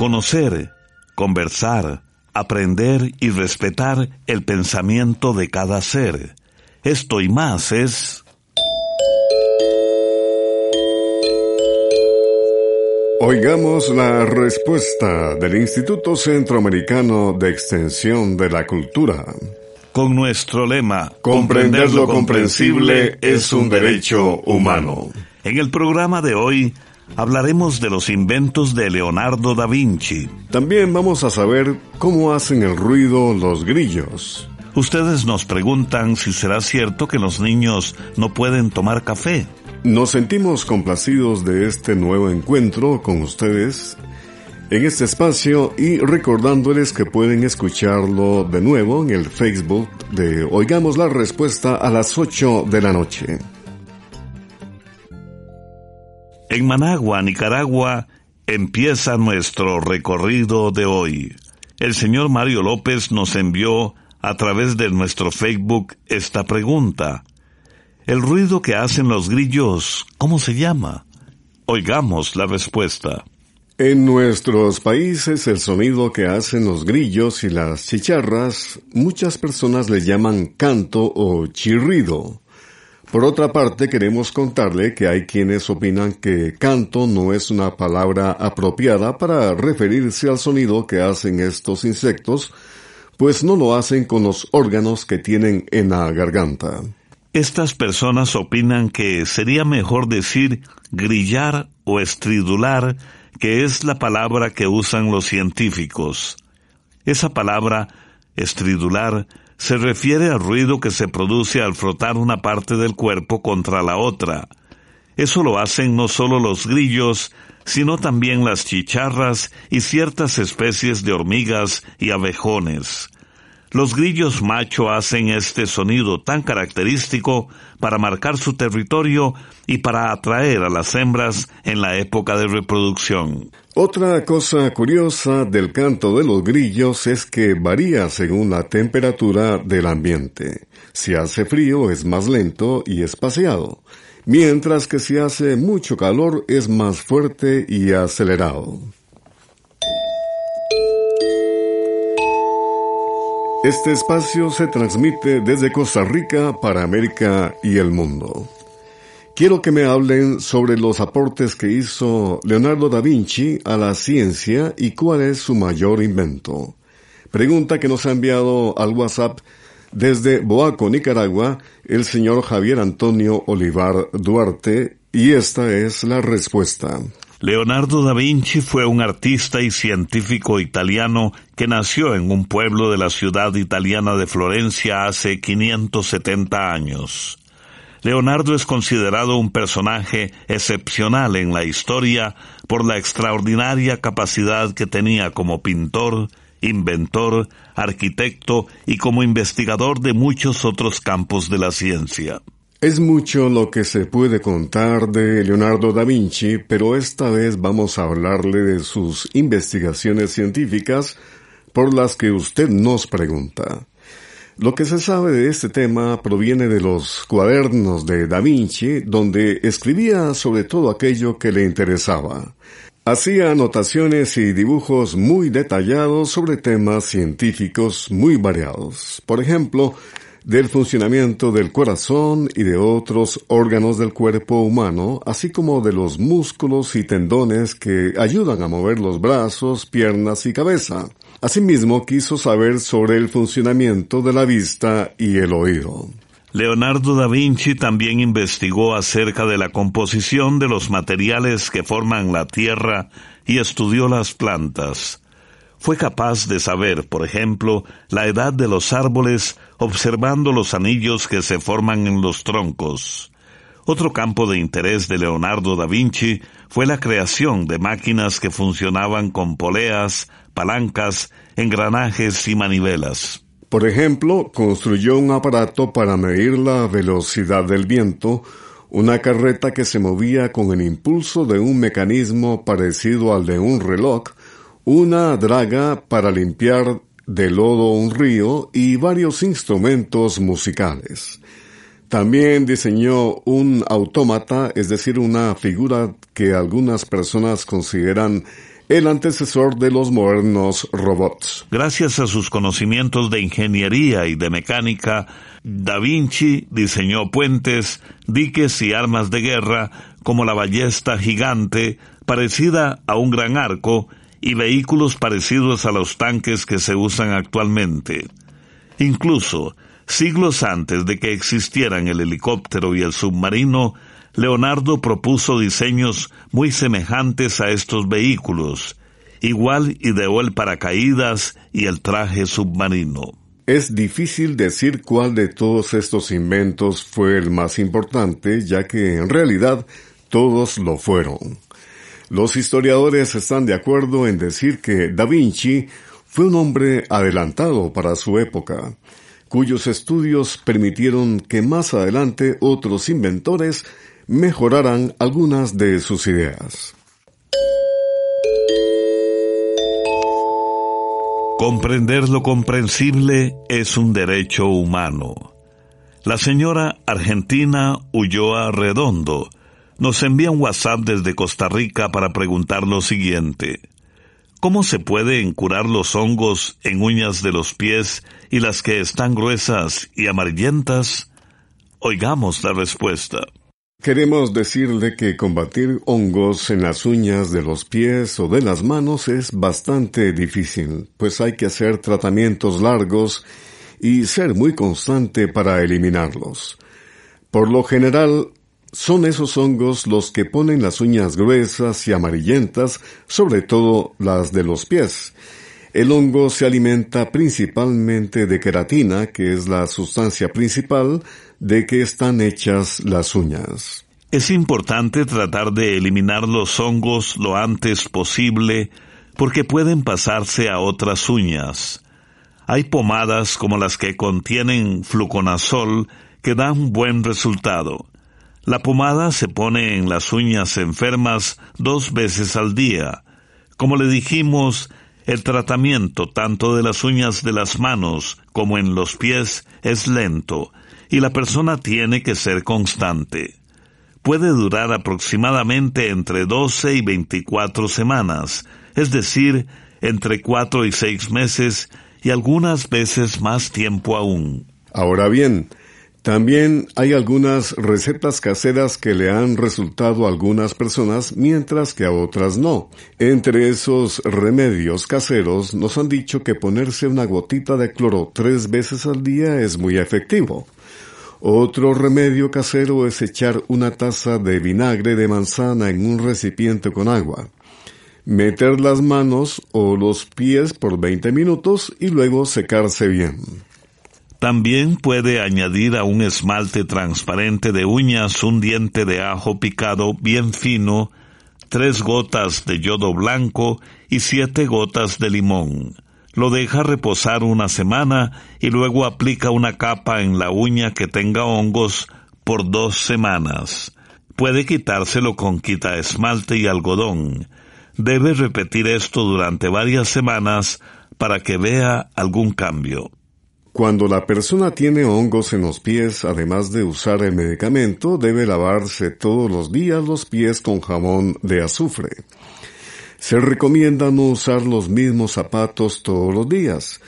Conocer, conversar, aprender y respetar el pensamiento de cada ser. Esto y más es... Oigamos la respuesta del Instituto Centroamericano de Extensión de la Cultura. Con nuestro lema, Comprender lo comprensible es un derecho humano. En el programa de hoy hablaremos de los inventos de Leonardo da Vinci. También vamos a saber cómo hacen el ruido los grillos. Ustedes nos preguntan si será cierto que los niños no pueden tomar café. Nos sentimos complacidos de este nuevo encuentro con ustedes en este espacio y recordándoles que pueden escucharlo de nuevo en el Facebook de Oigamos la Respuesta a las 8 de la noche. En Managua, Nicaragua, empieza nuestro recorrido de hoy. El señor Mario López nos envió a través de nuestro Facebook esta pregunta. El ruido que hacen los grillos, ¿cómo se llama? Oigamos la respuesta. En nuestros países el sonido que hacen los grillos y las chicharras, muchas personas le llaman canto o chirrido. Por otra parte, queremos contarle que hay quienes opinan que canto no es una palabra apropiada para referirse al sonido que hacen estos insectos, pues no lo hacen con los órganos que tienen en la garganta. Estas personas opinan que sería mejor decir grillar o estridular, que es la palabra que usan los científicos. Esa palabra, estridular, se refiere al ruido que se produce al frotar una parte del cuerpo contra la otra. Eso lo hacen no solo los grillos, sino también las chicharras y ciertas especies de hormigas y abejones. Los grillos macho hacen este sonido tan característico para marcar su territorio y para atraer a las hembras en la época de reproducción. Otra cosa curiosa del canto de los grillos es que varía según la temperatura del ambiente. Si hace frío es más lento y espaciado, mientras que si hace mucho calor es más fuerte y acelerado. Este espacio se transmite desde Costa Rica para América y el mundo. Quiero que me hablen sobre los aportes que hizo Leonardo da Vinci a la ciencia y cuál es su mayor invento. Pregunta que nos ha enviado al WhatsApp desde Boaco, Nicaragua, el señor Javier Antonio Olivar Duarte, y esta es la respuesta. Leonardo da Vinci fue un artista y científico italiano que nació en un pueblo de la ciudad italiana de Florencia hace 570 años. Leonardo es considerado un personaje excepcional en la historia por la extraordinaria capacidad que tenía como pintor, inventor, arquitecto y como investigador de muchos otros campos de la ciencia. Es mucho lo que se puede contar de Leonardo da Vinci, pero esta vez vamos a hablarle de sus investigaciones científicas por las que usted nos pregunta. Lo que se sabe de este tema proviene de los cuadernos de Da Vinci, donde escribía sobre todo aquello que le interesaba. Hacía anotaciones y dibujos muy detallados sobre temas científicos muy variados. Por ejemplo, del funcionamiento del corazón y de otros órganos del cuerpo humano, así como de los músculos y tendones que ayudan a mover los brazos, piernas y cabeza. Asimismo, quiso saber sobre el funcionamiento de la vista y el oído. Leonardo da Vinci también investigó acerca de la composición de los materiales que forman la Tierra y estudió las plantas. Fue capaz de saber, por ejemplo, la edad de los árboles observando los anillos que se forman en los troncos. Otro campo de interés de Leonardo da Vinci fue la creación de máquinas que funcionaban con poleas, palancas, engranajes y manivelas. Por ejemplo, construyó un aparato para medir la velocidad del viento, una carreta que se movía con el impulso de un mecanismo parecido al de un reloj, una draga para limpiar de lodo un río y varios instrumentos musicales. También diseñó un autómata, es decir, una figura que algunas personas consideran el antecesor de los modernos robots. Gracias a sus conocimientos de ingeniería y de mecánica, Da Vinci diseñó puentes, diques y armas de guerra como la ballesta gigante, parecida a un gran arco, y vehículos parecidos a los tanques que se usan actualmente. Incluso, siglos antes de que existieran el helicóptero y el submarino, Leonardo propuso diseños muy semejantes a estos vehículos. Igual ideó el paracaídas y el traje submarino. Es difícil decir cuál de todos estos inventos fue el más importante, ya que en realidad todos lo fueron. Los historiadores están de acuerdo en decir que Da Vinci fue un hombre adelantado para su época, cuyos estudios permitieron que más adelante otros inventores mejoraran algunas de sus ideas. Comprender lo comprensible es un derecho humano. La señora Argentina Ulloa Redondo nos envía un WhatsApp desde Costa Rica para preguntar lo siguiente. ¿Cómo se pueden curar los hongos en uñas de los pies y las que están gruesas y amarillentas? Oigamos la respuesta. Queremos decirle que combatir hongos en las uñas de los pies o de las manos es bastante difícil, pues hay que hacer tratamientos largos y ser muy constante para eliminarlos. Por lo general, son esos hongos los que ponen las uñas gruesas y amarillentas, sobre todo las de los pies. El hongo se alimenta principalmente de queratina, que es la sustancia principal de que están hechas las uñas. Es importante tratar de eliminar los hongos lo antes posible porque pueden pasarse a otras uñas. Hay pomadas como las que contienen fluconazol que dan buen resultado. La pomada se pone en las uñas enfermas dos veces al día. Como le dijimos, el tratamiento tanto de las uñas de las manos como en los pies es lento y la persona tiene que ser constante. Puede durar aproximadamente entre 12 y 24 semanas, es decir, entre 4 y 6 meses y algunas veces más tiempo aún. Ahora bien, también hay algunas recetas caseras que le han resultado a algunas personas mientras que a otras no. Entre esos remedios caseros nos han dicho que ponerse una gotita de cloro tres veces al día es muy efectivo. Otro remedio casero es echar una taza de vinagre de manzana en un recipiente con agua. Meter las manos o los pies por 20 minutos y luego secarse bien. También puede añadir a un esmalte transparente de uñas un diente de ajo picado bien fino, tres gotas de yodo blanco y siete gotas de limón. Lo deja reposar una semana y luego aplica una capa en la uña que tenga hongos por dos semanas. Puede quitárselo con quita esmalte y algodón. Debe repetir esto durante varias semanas para que vea algún cambio. Cuando la persona tiene hongos en los pies, además de usar el medicamento, debe lavarse todos los días los pies con jabón de azufre. Se recomienda no usar los mismos zapatos todos los días.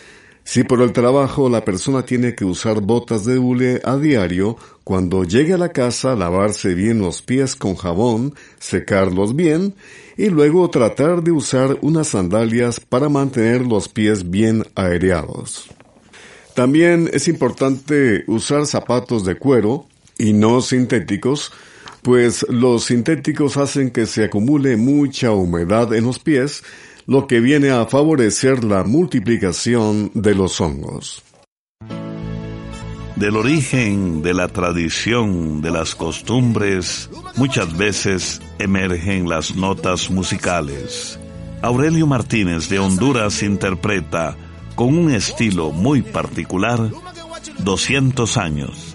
Si por el trabajo la persona tiene que usar botas de hule a diario, cuando llegue a la casa lavarse bien los pies con jabón, secarlos bien y luego tratar de usar unas sandalias para mantener los pies bien aereados. También es importante usar zapatos de cuero y no sintéticos, pues los sintéticos hacen que se acumule mucha humedad en los pies lo que viene a favorecer la multiplicación de los hongos. Del origen, de la tradición, de las costumbres, muchas veces emergen las notas musicales. Aurelio Martínez de Honduras interpreta, con un estilo muy particular, 200 años.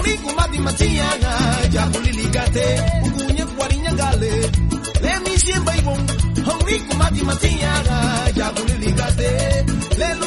Uliku madi matiana Jahulilikate Ugunye kwarinyangale Lemi siemba ibon Uliku madi matiana Jahulilikate Lelu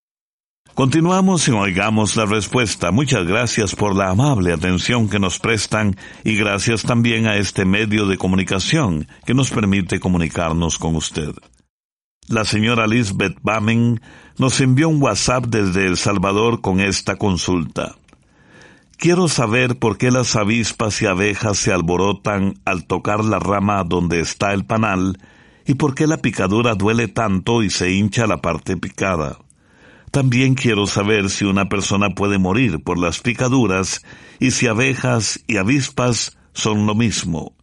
Continuamos y oigamos la respuesta. Muchas gracias por la amable atención que nos prestan y gracias también a este medio de comunicación que nos permite comunicarnos con usted. La señora Lisbeth Bamen nos envió un WhatsApp desde El Salvador con esta consulta. Quiero saber por qué las avispas y abejas se alborotan al tocar la rama donde está el panal y por qué la picadura duele tanto y se hincha la parte picada. También quiero saber si una persona puede morir por las picaduras y si abejas y avispas son lo mismo.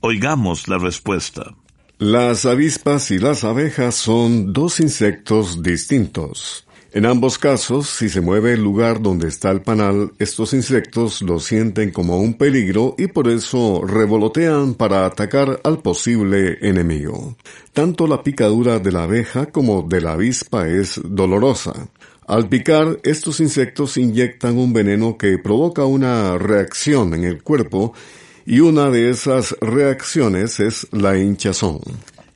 Oigamos la respuesta. Las avispas y las abejas son dos insectos distintos. En ambos casos, si se mueve el lugar donde está el panal, estos insectos lo sienten como un peligro y por eso revolotean para atacar al posible enemigo. Tanto la picadura de la abeja como de la avispa es dolorosa. Al picar, estos insectos inyectan un veneno que provoca una reacción en el cuerpo y una de esas reacciones es la hinchazón.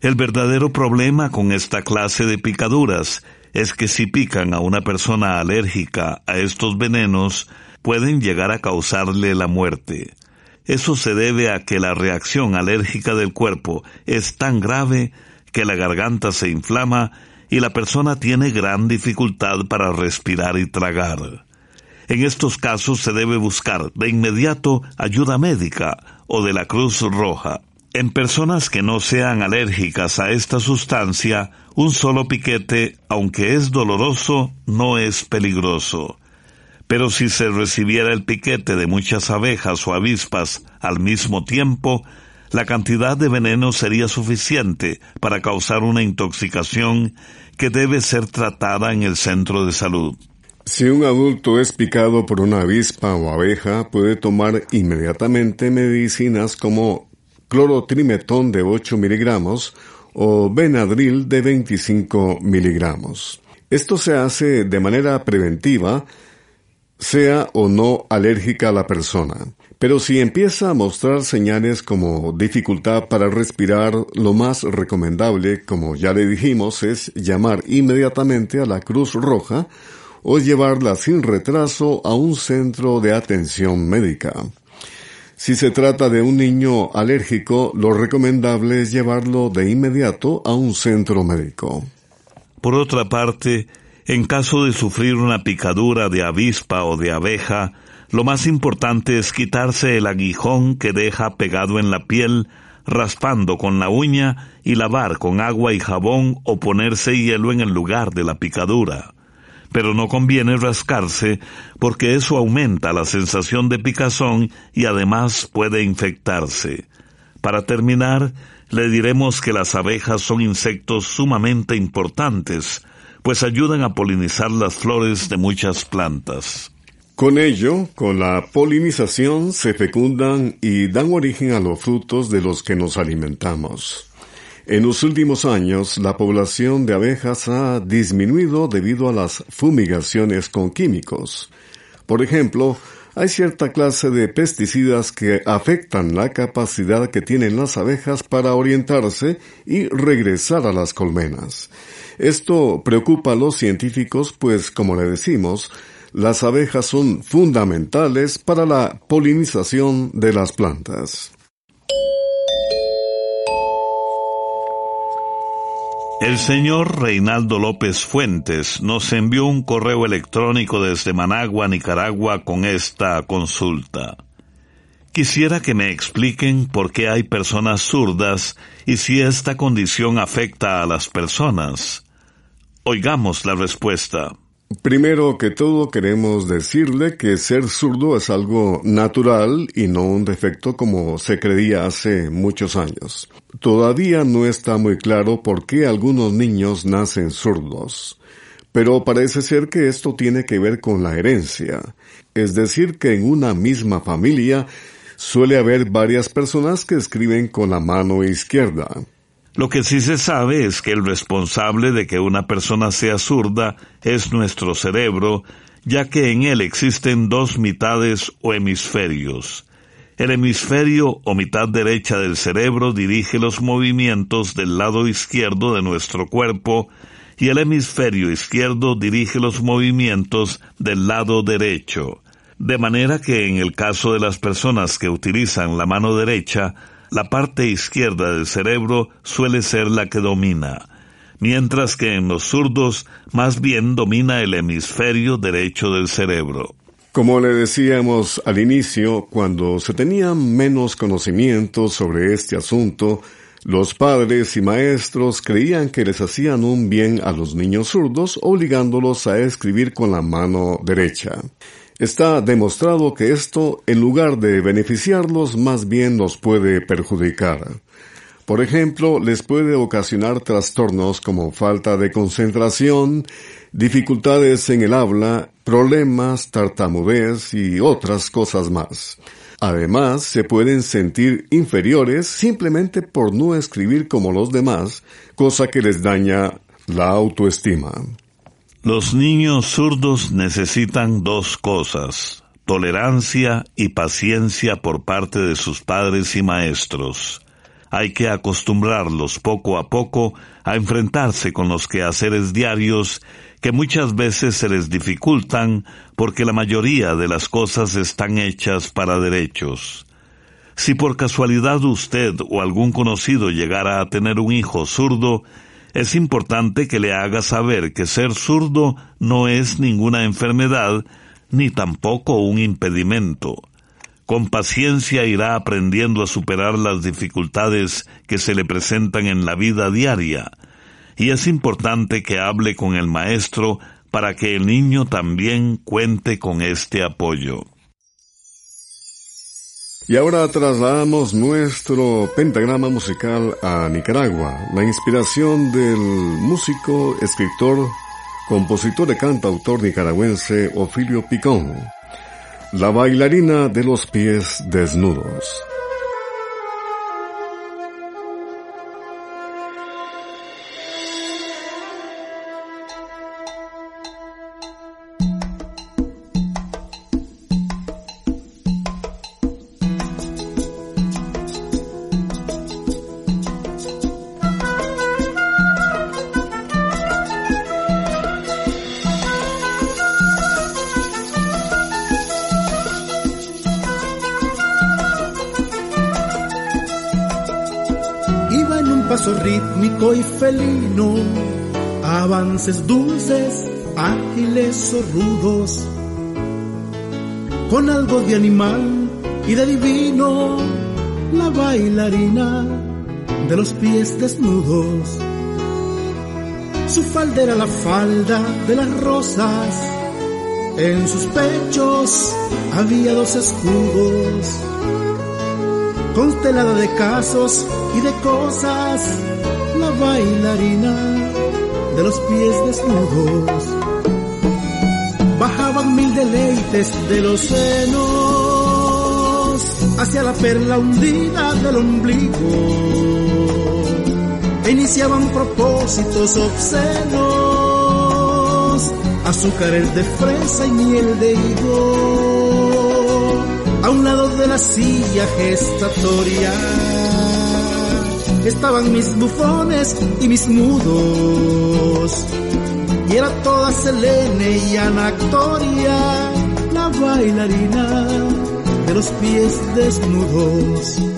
El verdadero problema con esta clase de picaduras es que si pican a una persona alérgica a estos venenos, pueden llegar a causarle la muerte. Eso se debe a que la reacción alérgica del cuerpo es tan grave que la garganta se inflama y la persona tiene gran dificultad para respirar y tragar. En estos casos se debe buscar de inmediato ayuda médica o de la Cruz Roja. En personas que no sean alérgicas a esta sustancia, un solo piquete, aunque es doloroso, no es peligroso. Pero si se recibiera el piquete de muchas abejas o avispas al mismo tiempo, la cantidad de veneno sería suficiente para causar una intoxicación que debe ser tratada en el centro de salud. Si un adulto es picado por una avispa o abeja, puede tomar inmediatamente medicinas como clorotrimetón de 8 miligramos o Benadryl de 25 miligramos. Esto se hace de manera preventiva, sea o no alérgica a la persona. Pero si empieza a mostrar señales como dificultad para respirar, lo más recomendable, como ya le dijimos, es llamar inmediatamente a la Cruz Roja o llevarla sin retraso a un centro de atención médica. Si se trata de un niño alérgico, lo recomendable es llevarlo de inmediato a un centro médico. Por otra parte, en caso de sufrir una picadura de avispa o de abeja, lo más importante es quitarse el aguijón que deja pegado en la piel, raspando con la uña y lavar con agua y jabón o ponerse hielo en el lugar de la picadura pero no conviene rascarse porque eso aumenta la sensación de picazón y además puede infectarse. Para terminar, le diremos que las abejas son insectos sumamente importantes, pues ayudan a polinizar las flores de muchas plantas. Con ello, con la polinización se fecundan y dan origen a los frutos de los que nos alimentamos. En los últimos años, la población de abejas ha disminuido debido a las fumigaciones con químicos. Por ejemplo, hay cierta clase de pesticidas que afectan la capacidad que tienen las abejas para orientarse y regresar a las colmenas. Esto preocupa a los científicos pues, como le decimos, las abejas son fundamentales para la polinización de las plantas. El señor Reinaldo López Fuentes nos envió un correo electrónico desde Managua, Nicaragua, con esta consulta. Quisiera que me expliquen por qué hay personas zurdas y si esta condición afecta a las personas. Oigamos la respuesta. Primero que todo queremos decirle que ser zurdo es algo natural y no un defecto como se creía hace muchos años. Todavía no está muy claro por qué algunos niños nacen zurdos. Pero parece ser que esto tiene que ver con la herencia. Es decir, que en una misma familia suele haber varias personas que escriben con la mano izquierda. Lo que sí se sabe es que el responsable de que una persona sea zurda es nuestro cerebro, ya que en él existen dos mitades o hemisferios. El hemisferio o mitad derecha del cerebro dirige los movimientos del lado izquierdo de nuestro cuerpo y el hemisferio izquierdo dirige los movimientos del lado derecho. De manera que en el caso de las personas que utilizan la mano derecha, la parte izquierda del cerebro suele ser la que domina, mientras que en los zurdos más bien domina el hemisferio derecho del cerebro. Como le decíamos al inicio, cuando se tenían menos conocimientos sobre este asunto, los padres y maestros creían que les hacían un bien a los niños zurdos obligándolos a escribir con la mano derecha. Está demostrado que esto, en lugar de beneficiarlos, más bien los puede perjudicar. Por ejemplo, les puede ocasionar trastornos como falta de concentración, dificultades en el habla, problemas, tartamudez y otras cosas más. Además, se pueden sentir inferiores simplemente por no escribir como los demás, cosa que les daña la autoestima. Los niños zurdos necesitan dos cosas, tolerancia y paciencia por parte de sus padres y maestros. Hay que acostumbrarlos poco a poco a enfrentarse con los quehaceres diarios que muchas veces se les dificultan porque la mayoría de las cosas están hechas para derechos. Si por casualidad usted o algún conocido llegara a tener un hijo zurdo, es importante que le haga saber que ser zurdo no es ninguna enfermedad ni tampoco un impedimento. Con paciencia irá aprendiendo a superar las dificultades que se le presentan en la vida diaria, y es importante que hable con el maestro para que el niño también cuente con este apoyo. Y ahora trasladamos nuestro pentagrama musical a Nicaragua, la inspiración del músico, escritor, compositor y cantautor nicaragüense Ofilio Picón, la bailarina de los pies desnudos. Dulces, ágiles o rudos, con algo de animal y de divino, la bailarina de los pies desnudos. Su falda era la falda de las rosas, en sus pechos había dos escudos constelada de casos y de cosas, la bailarina de los pies desnudos. Bajaban mil deleites de los senos hacia la perla hundida del ombligo. E iniciaban propósitos obscenos, azúcares de fresa y miel de higo a un lado de la silla gestatoria estaban mis bufones y mis mudos. Y era toda Selene y Anactoria, la bailarina de los pies desnudos.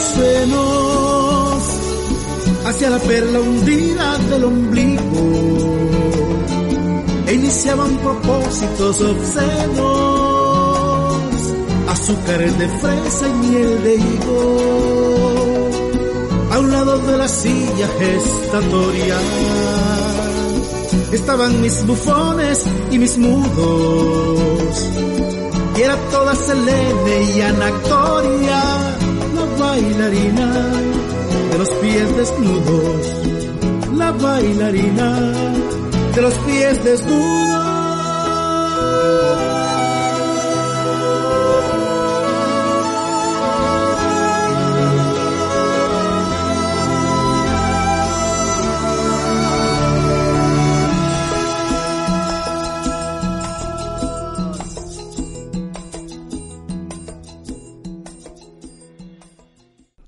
Los senos hacia la perla hundida del ombligo. E iniciaban propósitos obscenos, azúcares de fresa y miel de higo, a un lado de la silla gestatoria estaban mis bufones y mis mudos, y era toda Selene y Anactoria bailarina de los pies desnudos, la bailarina de los pies desnudos.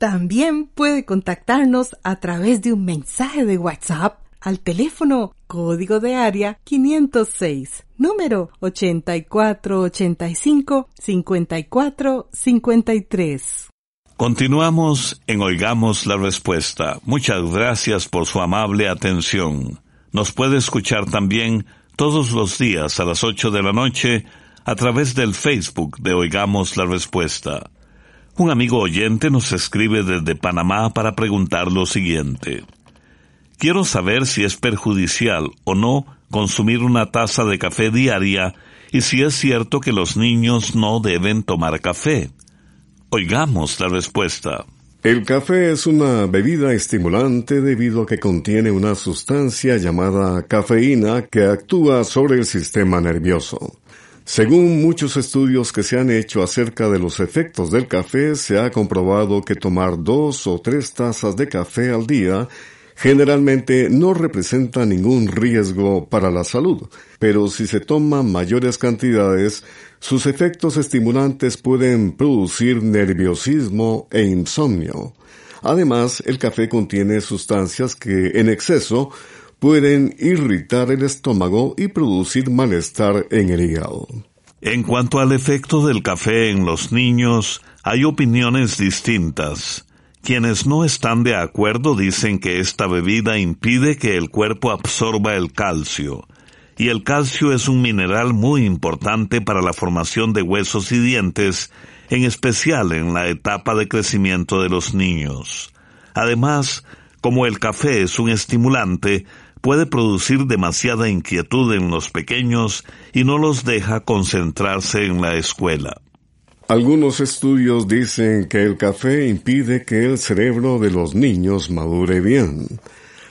También puede contactarnos a través de un mensaje de WhatsApp al teléfono código de área 506, número 8485 5453. Continuamos en Oigamos la Respuesta. Muchas gracias por su amable atención. Nos puede escuchar también todos los días a las 8 de la noche a través del Facebook de Oigamos la Respuesta. Un amigo oyente nos escribe desde Panamá para preguntar lo siguiente. Quiero saber si es perjudicial o no consumir una taza de café diaria y si es cierto que los niños no deben tomar café. Oigamos la respuesta. El café es una bebida estimulante debido a que contiene una sustancia llamada cafeína que actúa sobre el sistema nervioso. Según muchos estudios que se han hecho acerca de los efectos del café, se ha comprobado que tomar dos o tres tazas de café al día generalmente no representa ningún riesgo para la salud, pero si se toman mayores cantidades, sus efectos estimulantes pueden producir nerviosismo e insomnio. Además, el café contiene sustancias que, en exceso, pueden irritar el estómago y producir malestar en el hígado. En cuanto al efecto del café en los niños, hay opiniones distintas. Quienes no están de acuerdo dicen que esta bebida impide que el cuerpo absorba el calcio, y el calcio es un mineral muy importante para la formación de huesos y dientes, en especial en la etapa de crecimiento de los niños. Además, como el café es un estimulante, puede producir demasiada inquietud en los pequeños y no los deja concentrarse en la escuela. Algunos estudios dicen que el café impide que el cerebro de los niños madure bien.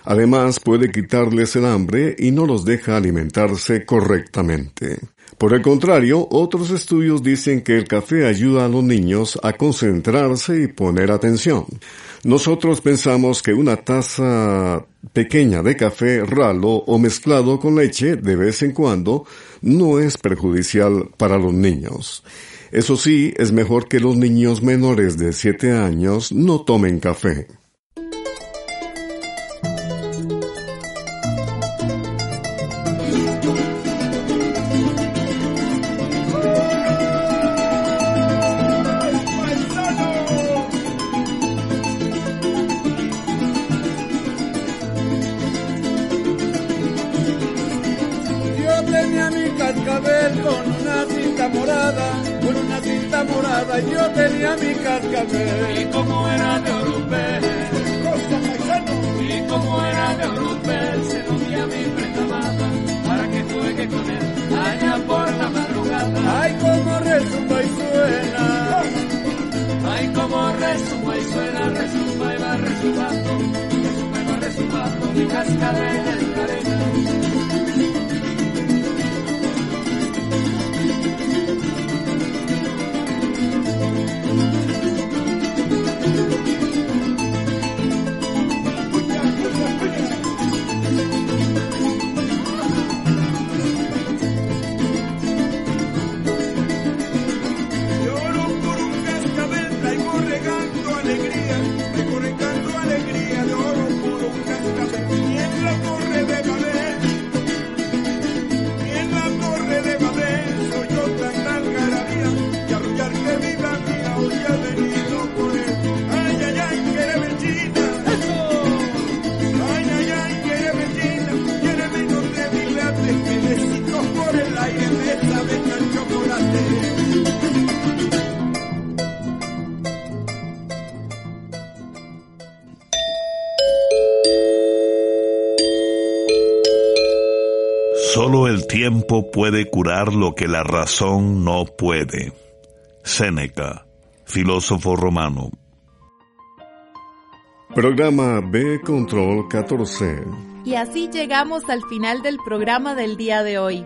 Además puede quitarles el hambre y no los deja alimentarse correctamente. Por el contrario, otros estudios dicen que el café ayuda a los niños a concentrarse y poner atención. Nosotros pensamos que una taza pequeña de café ralo o mezclado con leche de vez en cuando no es perjudicial para los niños. Eso sí, es mejor que los niños menores de 7 años no tomen café. Como resumba y suena, resumba y va resumbando, resumba y va resumbando mi cascabel Solo el tiempo puede curar lo que la razón no puede. Séneca, filósofo romano. Programa B Control 14. Y así llegamos al final del programa del día de hoy.